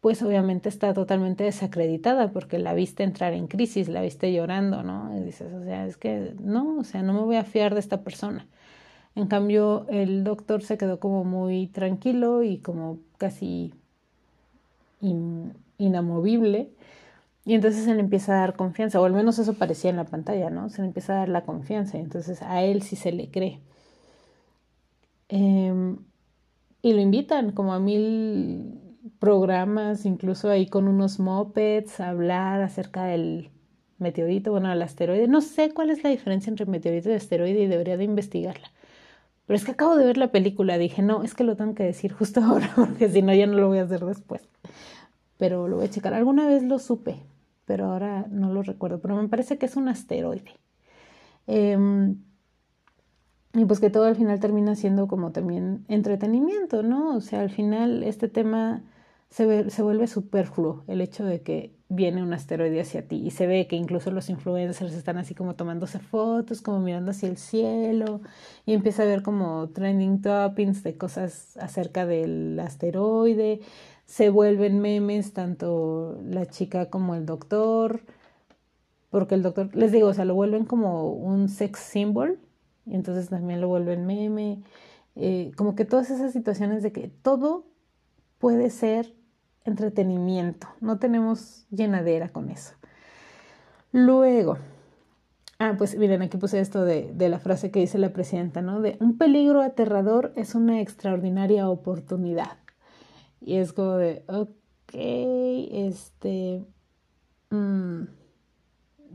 Pues obviamente está totalmente desacreditada porque la viste entrar en crisis, la viste llorando, ¿no? Y dices, o sea, es que no, o sea, no me voy a fiar de esta persona. En cambio, el doctor se quedó como muy tranquilo y como casi inamovible y entonces se le empieza a dar confianza, o al menos eso parecía en la pantalla, ¿no? Se le empieza a dar la confianza, y entonces a él sí se le cree. Em, y lo invitan como a mil programas, incluso ahí con unos mopeds, a hablar acerca del meteorito, bueno, el asteroide. No sé cuál es la diferencia entre meteorito y asteroide y debería de investigarla. Pero es que acabo de ver la película, dije, no, es que lo tengo que decir justo ahora, porque si no ya no lo voy a hacer después pero lo voy a checar. Alguna vez lo supe, pero ahora no lo recuerdo, pero me parece que es un asteroide. Em, y pues que todo al final termina siendo como también entretenimiento, ¿no? O sea, al final este tema se, se vuelve superfluo, el hecho de que viene un asteroide hacia ti y se ve que incluso los influencers están así como tomándose fotos, como mirando hacia el cielo y empieza a ver como trending toppings de cosas acerca del asteroide se vuelven memes tanto la chica como el doctor, porque el doctor, les digo, o sea, lo vuelven como un sex symbol, y entonces también lo vuelven meme, eh, como que todas esas situaciones de que todo puede ser entretenimiento, no tenemos llenadera con eso. Luego, ah, pues miren, aquí puse esto de, de la frase que dice la presidenta, ¿no? De un peligro aterrador es una extraordinaria oportunidad. Y es como de, ok, este, mm,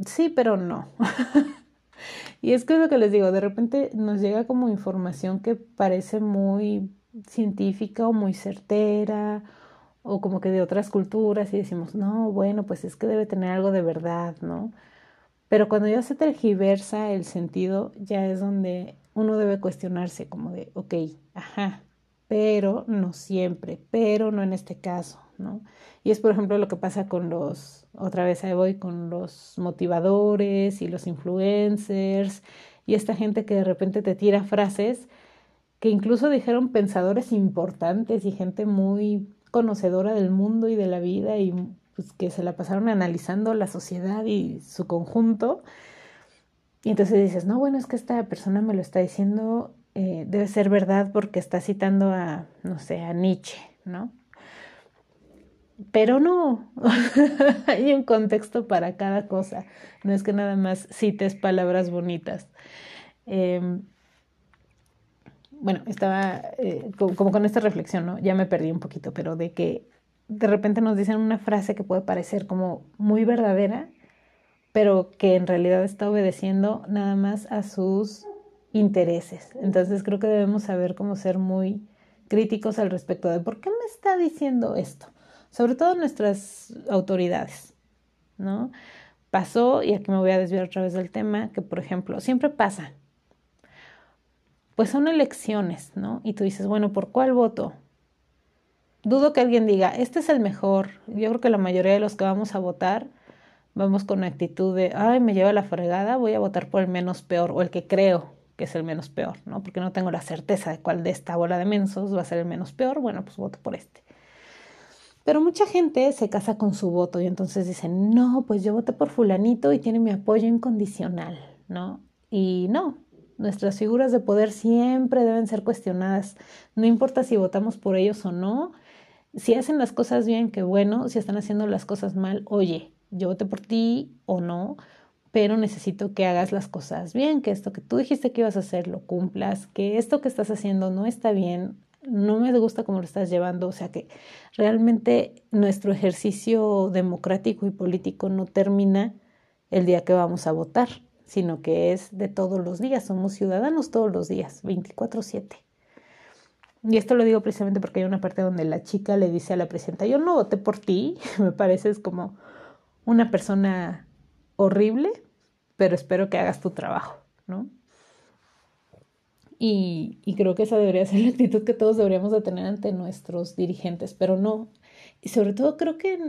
sí, pero no. y es que es lo que les digo, de repente nos llega como información que parece muy científica o muy certera o como que de otras culturas y decimos, no, bueno, pues es que debe tener algo de verdad, ¿no? Pero cuando ya se tergiversa el sentido, ya es donde uno debe cuestionarse como de, ok, ajá, pero no siempre, pero no en este caso, ¿no? Y es por ejemplo lo que pasa con los, otra vez ahí voy, con los motivadores y los influencers y esta gente que de repente te tira frases que incluso dijeron pensadores importantes y gente muy conocedora del mundo y de la vida y pues que se la pasaron analizando la sociedad y su conjunto. Y entonces dices, no, bueno, es que esta persona me lo está diciendo eh, debe ser verdad porque está citando a, no sé, a Nietzsche, ¿no? Pero no, hay un contexto para cada cosa, no es que nada más cites palabras bonitas. Em, bueno, estaba eh, como, con esta reflexión, ¿no? Ya me perdí un poquito, pero de que de repente nos dicen una frase que puede parecer como muy verdadera, pero que en realidad está obedeciendo nada más a sus intereses. Entonces creo que debemos saber cómo ser muy críticos al respecto de por qué me está diciendo esto, sobre todo nuestras autoridades, ¿no? Pasó, y aquí me voy a desviar otra vez del tema, que por ejemplo, siempre pasa, pues son elecciones, ¿no? Y tú dices, bueno, ¿por cuál voto? Dudo que alguien diga, este es el mejor. Yo creo que la mayoría de los que vamos a votar vamos con actitud de, ay, me lleva la fregada, voy a votar por el menos peor o el que creo, que es el menos peor, ¿no? Porque no tengo la certeza de cuál de esta bola de mensos va a ser el menos peor, bueno, pues voto por este. Pero mucha gente se casa con su voto y entonces dicen, no, pues yo voté por fulanito y tiene mi apoyo incondicional, ¿no? Y no, nuestras figuras de poder siempre deben ser cuestionadas, no importa si votamos por ellos o no, si hacen las cosas bien, qué bueno, si están haciendo las cosas mal, oye, yo voté por ti o no, pero necesito que hagas las cosas bien, que esto que tú dijiste que ibas a hacer lo cumplas, que esto que estás haciendo no está bien, no me gusta cómo lo estás llevando, o sea que realmente nuestro ejercicio democrático y político no termina el día que vamos a votar, sino que es de todos los días, somos ciudadanos todos los días, 24/7. Y esto lo digo precisamente porque hay una parte donde la chica le dice a la presidenta, yo no voté por ti, me pareces como una persona horrible, pero espero que hagas tu trabajo, ¿no? Y, y, creo que esa debería ser la actitud que todos deberíamos de tener ante nuestros dirigentes, pero no. Y sobre todo creo que,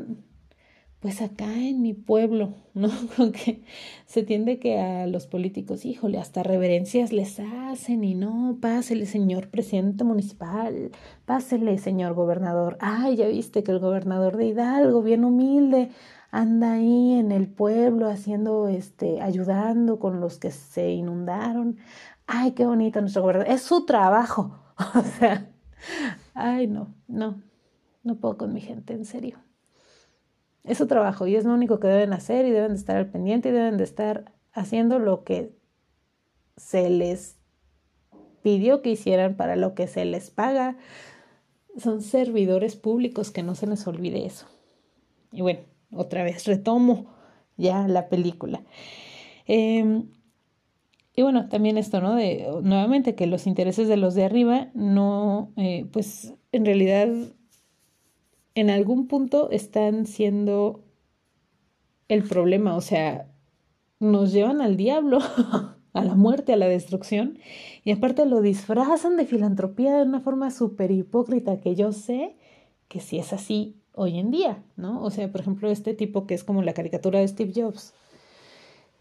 pues acá en mi pueblo, ¿no? Como que se tiende que a los políticos, híjole, hasta reverencias les hacen y no, pásele señor presidente municipal, pásele señor gobernador. Ay, ya viste que el gobernador de Hidalgo, bien humilde, anda ahí en el pueblo haciendo, este, ayudando con los que se inundaron. Ay, qué bonito nuestro gobernador. Es su trabajo. O sea, ay, no, no, no puedo con mi gente, en serio. Es su trabajo y es lo único que deben hacer y deben de estar al pendiente y deben de estar haciendo lo que se les pidió que hicieran para lo que se les paga. Son servidores públicos, que no se les olvide eso. Y bueno, otra vez retomo ya la película. Em, y bueno, también esto, ¿no? De nuevamente que los intereses de los de arriba no, eh, pues en realidad en algún punto están siendo el problema, o sea, nos llevan al diablo, a la muerte, a la destrucción, y aparte lo disfrazan de filantropía de una forma súper hipócrita que yo sé que si es así, hoy en día, ¿no? O sea, por ejemplo, este tipo que es como la caricatura de Steve Jobs,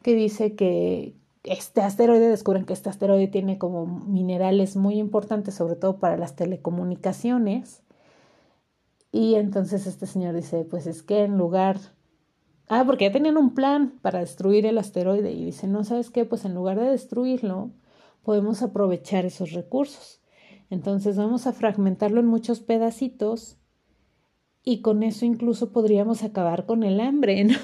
que dice que este asteroide, descubren que este asteroide tiene como minerales muy importantes, sobre todo para las telecomunicaciones, Y entonces este señor dice, pues es que en lugar... Ah, porque ya tenían un plan para destruir el asteroide y dice, no, ¿sabes qué? Pues en lugar de destruirlo, podemos aprovechar esos recursos. Entonces vamos a fragmentarlo en muchos pedacitos y con eso incluso podríamos acabar con el hambre, ¿no?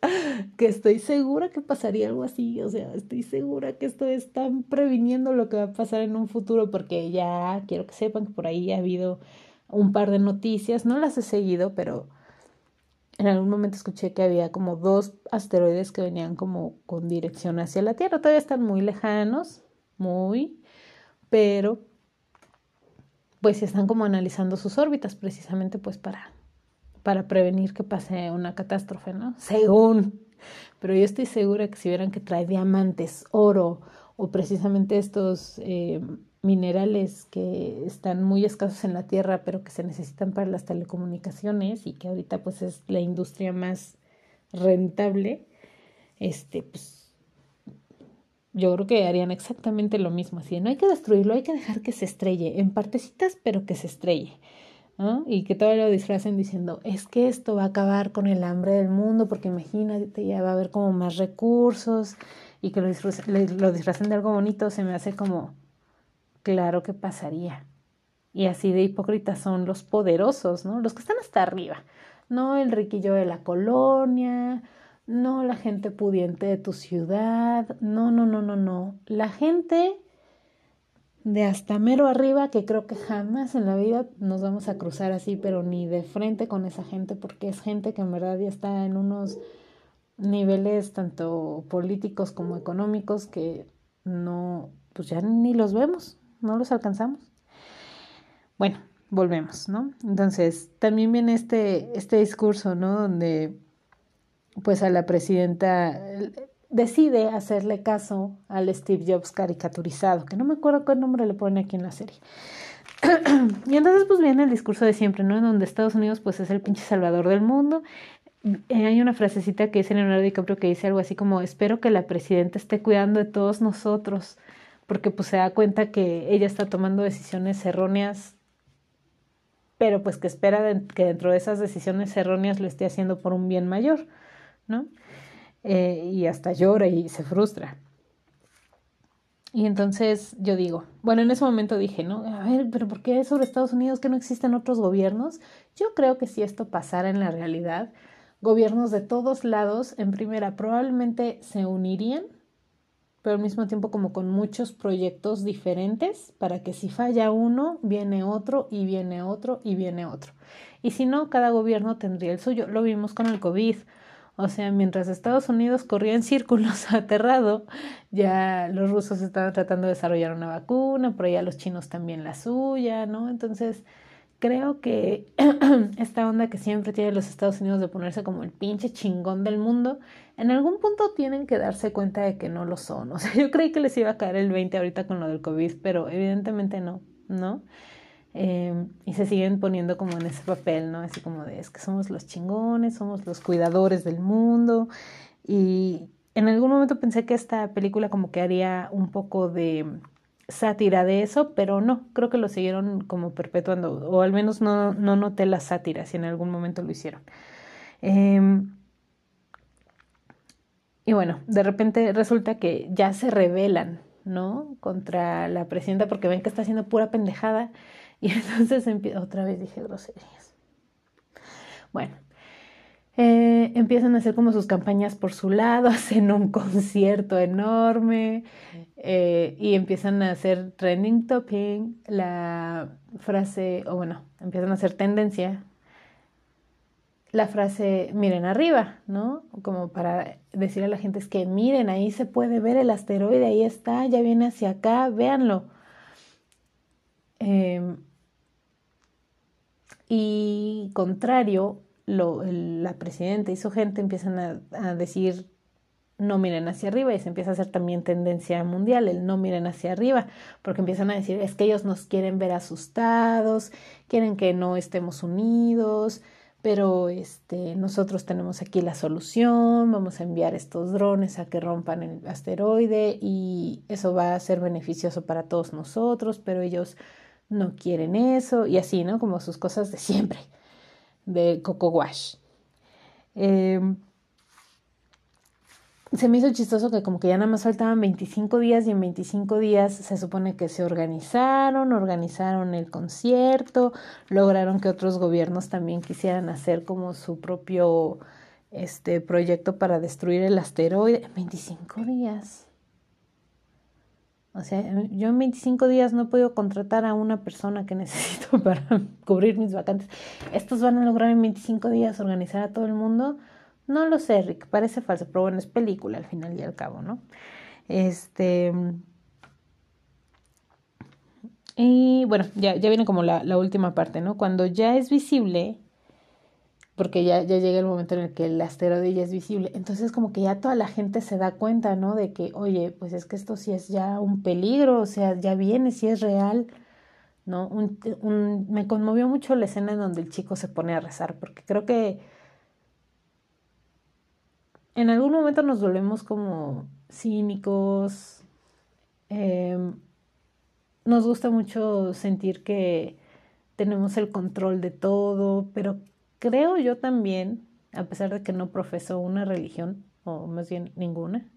que estoy segura que pasaría algo así, o sea, estoy segura que esto están previniendo lo que va a pasar en un futuro porque ya quiero que sepan que por ahí ha habido un par de noticias, no las he seguido, pero en algún momento escuché que había como dos asteroides que venían como con dirección hacia la Tierra, todavía están muy lejanos, muy, pero pues están como analizando sus órbitas precisamente pues para para prevenir que pase una catástrofe, ¿no? Según. Pero yo estoy segura que si vieran que trae diamantes, oro o precisamente estos eh, minerales que están muy escasos en la tierra, pero que se necesitan para las telecomunicaciones y que ahorita pues es la industria más rentable, este, pues yo creo que harían exactamente lo mismo, así, no hay que destruirlo, hay que dejar que se estrelle, en partecitas, pero que se estrelle. Y que todavía lo disfracen diciendo, es que esto va a acabar con el hambre del mundo, porque imagínate, ya va a haber como más recursos y que lo disfracen, lo disfracen de algo bonito, se me hace como, claro que pasaría. Y así de hipócritas son los poderosos, ¿no? Los que están hasta arriba, no el riquillo de la colonia, no la gente pudiente de tu ciudad, no, no, no, no, no. La gente de hasta mero arriba que creo que jamás en la vida nos vamos a cruzar así, pero ni de frente con esa gente, porque es gente que en verdad ya está en unos niveles tanto políticos como económicos que no, pues ya ni los vemos, no los alcanzamos. Bueno, volvemos, ¿no? Entonces, también viene este, este discurso, ¿no? Donde pues a la presidenta decide hacerle caso al Steve Jobs caricaturizado, que no me acuerdo qué nombre le pone aquí en la serie. y entonces pues viene el discurso de siempre, ¿no? En donde Estados Unidos pues es el pinche salvador del mundo. Hay una frasecita que dice Leonardo DiCaprio que dice algo así como, espero que la presidenta esté cuidando de todos nosotros, porque pues se da cuenta que ella está tomando decisiones erróneas, pero pues que espera que dentro de esas decisiones erróneas lo esté haciendo por un bien mayor, ¿no? Eh, y hasta llora y se frustra. Y entonces yo digo, bueno, en ese momento dije, ¿no? A ver, pero ¿por qué sobre Estados Unidos que no existen otros gobiernos? Yo creo que si esto pasara en la realidad, gobiernos de todos lados, en primera, probablemente se unirían, pero al mismo tiempo como con muchos proyectos diferentes, para que si falla uno, viene otro y viene otro y viene otro. Y si no, cada gobierno tendría el suyo. Lo vimos con el COVID. O sea, mientras Estados Unidos corría en círculos aterrado, ya los rusos estaban tratando de desarrollar una vacuna, pero ya los chinos también la suya, ¿no? Entonces, creo que esta onda que siempre tiene los Estados Unidos de ponerse como el pinche chingón del mundo, en algún punto tienen que darse cuenta de que no lo son. O sea, yo creí que les iba a caer el 20 ahorita con lo del COVID, pero evidentemente no, ¿no? Em, y se siguen poniendo como en ese papel, ¿no? Así como de, es que somos los chingones, somos los cuidadores del mundo. Y en algún momento pensé que esta película como que haría un poco de sátira de eso, pero no, creo que lo siguieron como perpetuando, o al menos no, no noté la sátira, si en algún momento lo hicieron. Em, y bueno, de repente resulta que ya se rebelan, ¿no? Contra la presidenta porque ven que está haciendo pura pendejada y entonces otra vez dije groserías. Bueno, eh, empiezan a hacer como sus campañas por su lado, hacen un concierto enorme eh, y empiezan a hacer trending topping, la frase, o bueno, empiezan a hacer tendencia, la frase miren arriba, ¿no? Como para decir a la gente es que miren, ahí se puede ver el asteroide, ahí está, ya viene hacia acá, véanlo. Em, y contrario, la presidenta y su gente empiezan a, decir no miren hacia arriba y se empieza a hacer también tendencia mundial, el no miren hacia arriba, porque empiezan a decir es que ellos nos quieren ver asustados, quieren que no estemos unidos, pero este, nosotros tenemos aquí la solución, vamos a enviar estos drones a que rompan el asteroide y eso va a ser beneficioso para todos nosotros, pero ellos no quieren eso y así, ¿no? Como sus cosas de siempre, de Coco Wash. Em, se me hizo chistoso que como que ya nada más faltaban 25 días y en 25 días se supone que se organizaron, organizaron el concierto, lograron que otros gobiernos también quisieran hacer como su propio este proyecto para destruir el asteroide. 25 días. O sea, yo en 25 días no podido contratar a una persona que necesito para cubrir mis vacantes. ¿Estos van a lograr en 25 días organizar a todo el mundo? No lo sé, Rick, parece falso, pero bueno, es película al final y al cabo, ¿no? Este. Y bueno, ya, ya viene como la, la última parte, ¿no? Cuando ya es visible, porque ya, ya llega el momento en el que el asteroide ya es visible. Entonces como que ya toda la gente se da cuenta, ¿no? De que, oye, pues es que esto sí es ya un peligro, o sea, ya viene, sí es real, ¿no? Me conmovió mucho la escena en donde el chico se pone a rezar, porque creo que en algún momento nos volvemos como cínicos. Eh, nos gusta mucho sentir que tenemos el control de todo, pero creo yo también, a pesar de que no profeso una religión, o más bien ninguna,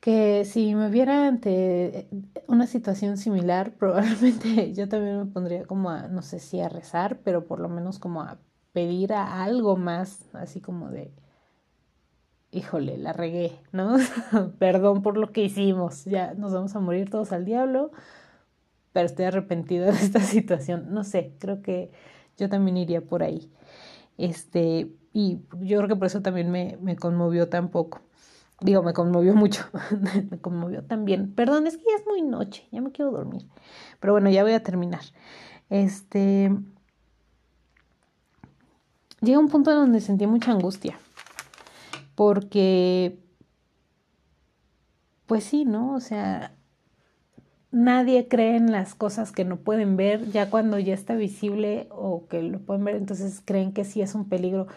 que si me viera ante una situación similar, probablemente yo también me pondría como a, no sé si a rezar, pero por lo menos como a pedir a algo más, así como de, híjole, la regué, ¿no? Perdón por lo que hicimos, ya nos vamos a morir todos al diablo, pero estoy arrepentido de esta situación. No sé, creo que yo también iría por ahí. Este, y yo creo que por eso también me, me conmovió tan poco. Digo, me conmovió mucho, me conmovió también. Perdón, es que ya es muy noche, ya me quiero dormir. Pero bueno, ya voy a terminar. Este, llega un punto en donde sentí mucha angustia, porque, pues sí, ¿no? O sea, nadie cree en las cosas que no pueden ver, ya cuando ya está visible o que lo pueden ver, entonces creen que sí es un peligro.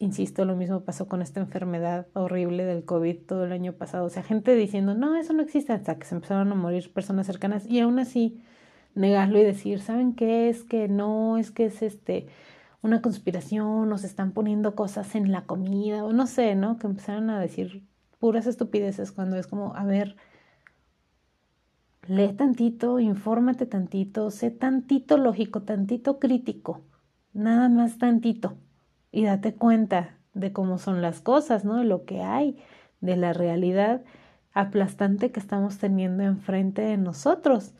Insisto, lo mismo pasó con esta enfermedad horrible del COVID todo el año pasado. O sea, gente diciendo, no, eso no existe, hasta que se empezaron a morir personas cercanas y aún así negarlo y decir, ¿saben qué? Es que no, es que es este una conspiración, se están poniendo cosas en la comida, o no sé, ¿no? Que empezaron a decir puras estupideces cuando es como, a ver, lee tantito, infórmate tantito, sé tantito lógico, tantito crítico, nada más tantito, y date cuenta de cómo son las cosas, ¿no? De lo que hay, de la realidad aplastante que estamos teniendo enfrente de nosotros,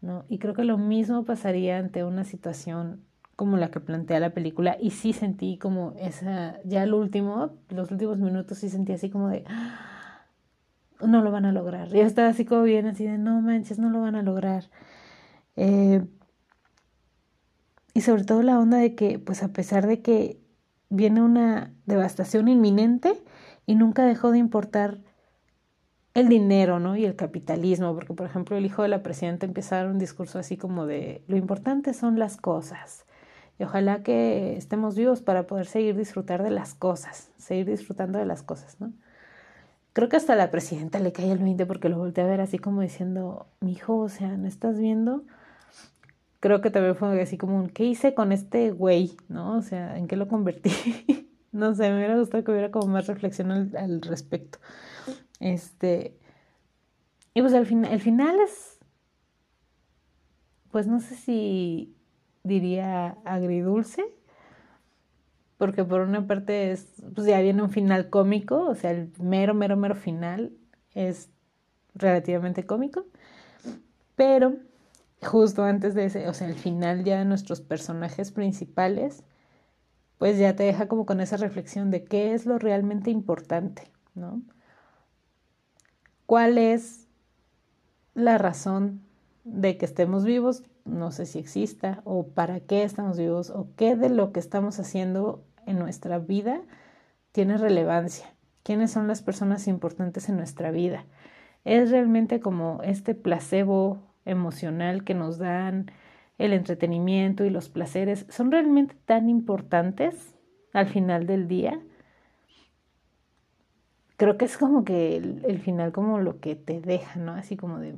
¿no? Y creo que lo mismo pasaría ante una situación como la que plantea la película y sí sentí como esa, ya el último, los últimos minutos sí sentí así como de, no lo van a lograr. Ya estaba así como bien, así de, no manches, no lo van a lograr. Eh, y sobre todo la onda de que, pues a pesar de que viene una devastación inminente y nunca dejó de importar el dinero, ¿no? Y el capitalismo, porque por ejemplo el hijo de la presidenta empieza a dar un discurso así como de, lo importante son las cosas. Y ojalá que estemos vivos para poder seguir disfrutar de las cosas, seguir disfrutando de las cosas, ¿no? Creo que hasta la presidenta le cae el 20 porque lo volteé a ver así como diciendo, mi hijo, o sea, ¿no estás viendo? Creo que también fue así como ¿qué hice con este güey? ¿No? O sea, ¿en qué lo convertí? no sé, me hubiera gustado que hubiera como más reflexión al, respecto. Este, y pues al final, el final es, pues no sé si diría agridulce, porque por una parte es, pues ya viene un final cómico, o sea, el mero, mero, mero final es relativamente cómico, pero justo antes de ese, o sea, el final ya de nuestros personajes principales, pues ya te deja como con esa reflexión de qué es lo realmente importante, ¿no? ¿Cuál es la razón de que estemos vivos? No sé si exista, o para qué estamos vivos, o qué de lo que estamos haciendo en nuestra vida tiene relevancia. ¿Quiénes son las personas importantes en nuestra vida? Es realmente como este placebo emocional que nos dan el entretenimiento y los placeres. ¿Son realmente tan importantes al final del día? Creo que es como que el, final como lo que te deja, ¿no? Así como de...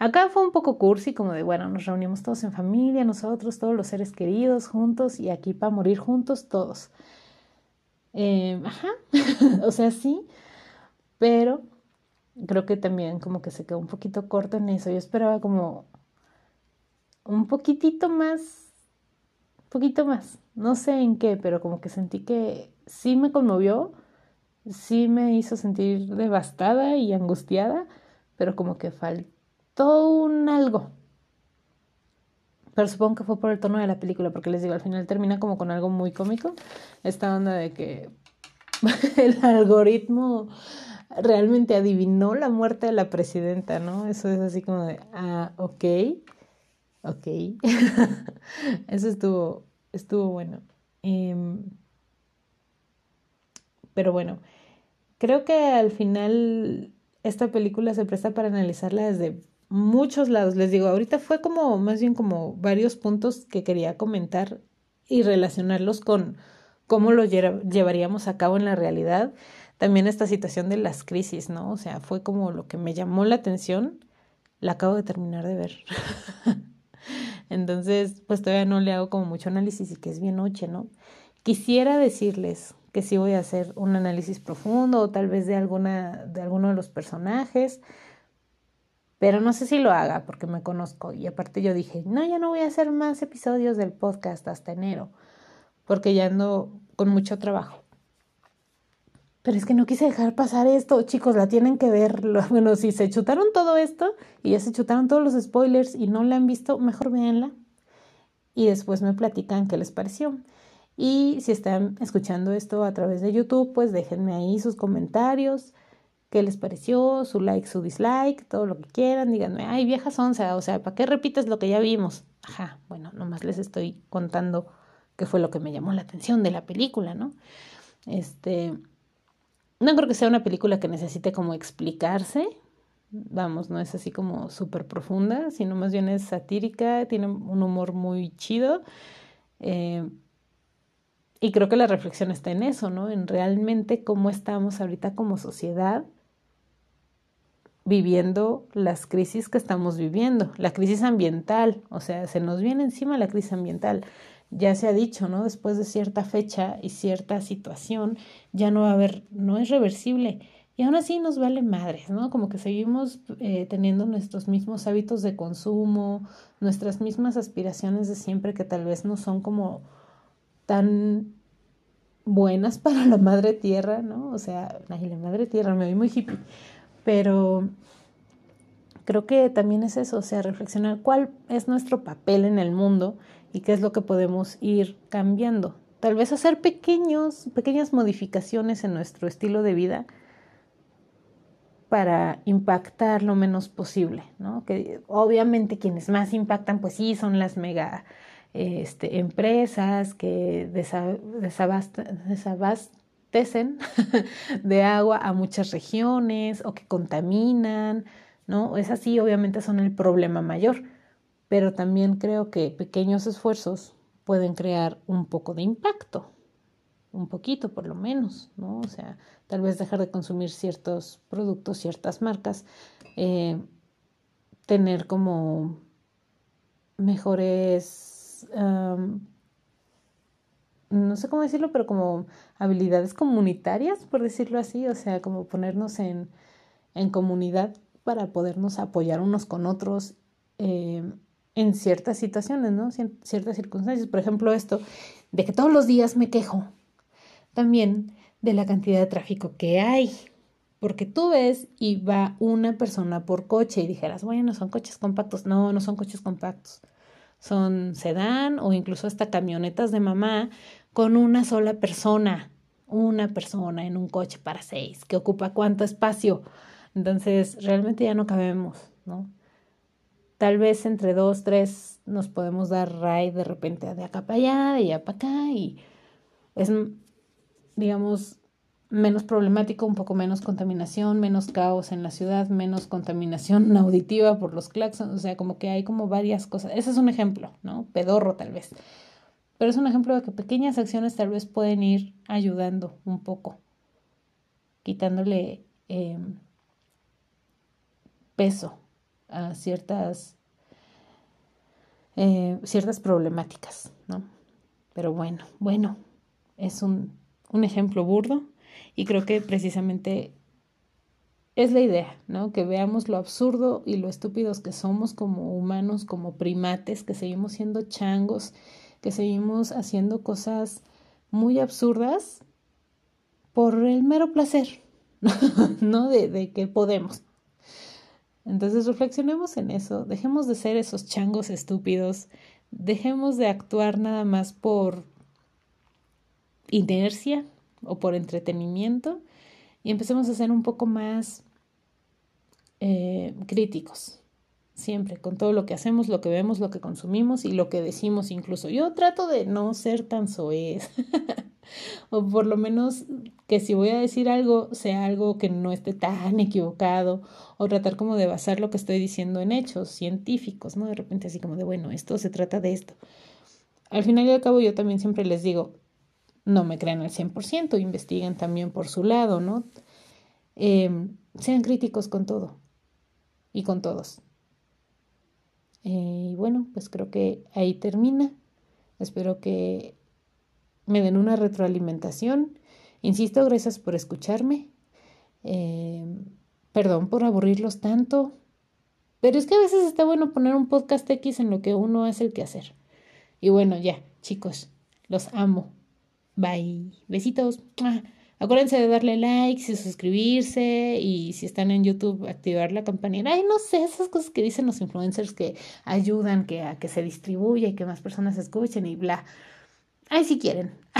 Acá fue un poco cursi, como de, bueno, nos reunimos todos en familia, nosotros, todos los seres queridos juntos y aquí para morir juntos todos. Eh, ajá, o sea, sí, pero creo que también como que se quedó un poquito corto en eso. Yo esperaba como un poquitito más, poquito más, no sé en qué, pero como que sentí que sí me conmovió, sí me hizo sentir devastada y angustiada, pero como que faltó un algo. Pero supongo que fue por el tono de la película, porque les digo, al final termina como con algo muy cómico. Esta onda de que el algoritmo realmente adivinó la muerte de la presidenta, ¿no? Eso es así como de, ah, ok, ok. Eso estuvo, estuvo bueno. Em, pero bueno, creo que al final esta película se presta para analizarla desde muchos lados. Les digo, ahorita fue como más bien como varios puntos que quería comentar y relacionarlos con cómo lo llevaríamos a cabo en la realidad. También esta situación de las crisis, ¿no? O sea, fue como lo que me llamó la atención. La acabo de terminar de ver. Entonces, pues todavía no le hago como mucho análisis y que es bien noche, ¿no? Quisiera decirles que sí voy a hacer un análisis profundo o tal vez de alguna de alguno de los personajes, pero no sé si lo haga porque me conozco y aparte yo dije, "No, ya no voy a hacer más episodios del podcast hasta enero." porque ya ando con mucho trabajo. Pero es que no quise dejar pasar esto, chicos, la tienen que ver. Bueno, si se chutaron todo esto y ya se chutaron todos los spoilers y no la han visto, mejor véanla y después me platican qué les pareció. Y si están escuchando esto a través de YouTube, pues déjenme ahí sus comentarios, qué les pareció, su like, su dislike, todo lo que quieran. Díganme, ay, vieja sonza, o sea, ¿para qué repites lo que ya vimos? Ajá, bueno, nomás les estoy contando que fue lo que me llamó la atención de la película, ¿no? Este, no creo que sea una película que necesite como explicarse, vamos, no es así como súper profunda, sino más bien es satírica, tiene un humor muy chido. Eh, y creo que la reflexión está en eso, ¿no? En realmente cómo estamos ahorita como sociedad viviendo las crisis que estamos viviendo, la crisis ambiental, o sea, se nos viene encima la crisis ambiental ya se ha dicho, ¿no? Después de cierta fecha y cierta situación, ya no va a haber, no es reversible. Y aún así nos vale madres, ¿no? Como que seguimos eh, teniendo nuestros mismos hábitos de consumo, nuestras mismas aspiraciones de siempre que tal vez no son como tan buenas para la madre tierra, ¿no? O sea, la madre tierra, me oí muy hippie, pero creo que también es eso, o sea, reflexionar cuál es nuestro papel en el mundo y qué es lo que podemos ir cambiando. Tal vez hacer pequeños, pequeñas modificaciones en nuestro estilo de vida para impactar lo menos posible, ¿no? Que obviamente quienes más impactan, pues sí, son las mega este, empresas que de agua a muchas regiones o que contaminan, ¿no? Es así, obviamente son el problema mayor pero también creo que pequeños esfuerzos pueden crear un poco de impacto, un poquito por lo menos, ¿no? O sea, tal vez dejar de consumir ciertos productos, ciertas marcas, eh, tener como mejores, no sé cómo decirlo, pero como habilidades comunitarias, por decirlo así, o sea, como ponernos en, en comunidad para podernos apoyar unos con otros. Eh, en ciertas situaciones, ¿no? ciertas circunstancias. Por ejemplo, esto de que todos los días me quejo. También de la cantidad de tráfico que hay. Porque tú ves y va una persona por coche y dijeras, bueno, son coches compactos. No, no son coches compactos. Son sedán o incluso hasta camionetas de mamá con una sola persona. Una persona en un coche para seis, que ocupa cuánto espacio. Entonces, realmente ya no cabemos, ¿no? Tal vez entre dos, tres nos podemos dar ride de repente de acá para allá, de allá para acá y es, digamos, menos problemático, un poco menos contaminación, menos caos en la ciudad, menos contaminación auditiva por los claxons, o sea, como que hay como varias cosas. Ese es un ejemplo, ¿no? Pedorro tal vez. Pero es un ejemplo de que pequeñas acciones tal vez pueden ir ayudando un poco, quitándole em, peso a ciertas, eh, ciertas problemáticas, ¿no? Pero bueno, bueno, es un, un ejemplo burdo y creo que precisamente es la idea, ¿no? Que veamos lo absurdo y lo estúpidos que somos como humanos, como primates, que seguimos siendo changos, que seguimos haciendo cosas muy absurdas por el mero placer, ¿no? De, de que podemos. Entonces reflexionemos en eso, dejemos de ser esos changos estúpidos, dejemos de actuar nada más por inercia o por entretenimiento y empecemos a ser un poco más eh, críticos, siempre, con todo lo que hacemos, lo que vemos, lo que consumimos y lo que decimos incluso. Yo trato de no ser tan soez, o por lo menos que si voy a decir algo, sea algo que no esté tan equivocado, o tratar como de basar lo que estoy diciendo en hechos científicos, ¿no? De repente así como de, bueno, esto se trata de esto. Al final y al cabo yo también siempre les digo, no me crean al 100%, investiguen también por su lado, ¿no? Em, sean críticos con todo y con todos. Eh, y bueno, pues creo que ahí termina. Espero que me den una retroalimentación. Insisto, gracias por escucharme. Em, perdón por aburrirlos tanto. Pero es que a veces está bueno poner un podcast X en lo que uno hace el que hacer. Y bueno, ya, chicos, los amo. Bye. Besitos. Acuérdense de darle likes y suscribirse y si están en YouTube activar la campanita. Ay, no sé, esas cosas que dicen los influencers que ayudan que a que se distribuya y que más personas escuchen y bla. Ay, si quieren.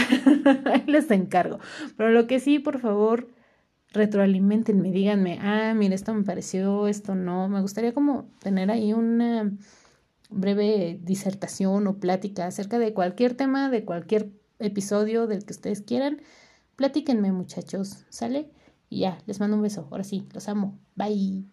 Ahí les encargo. Pero lo que sí, por favor, retroalimentenme, díganme, ah, mira, esto me pareció, esto no. Me gustaría como tener ahí una breve disertación o plática acerca de cualquier tema, de cualquier episodio del que ustedes quieran. Platíquenme, muchachos, ¿sale? Y ya, les mando un beso. Ahora sí, los amo. Bye.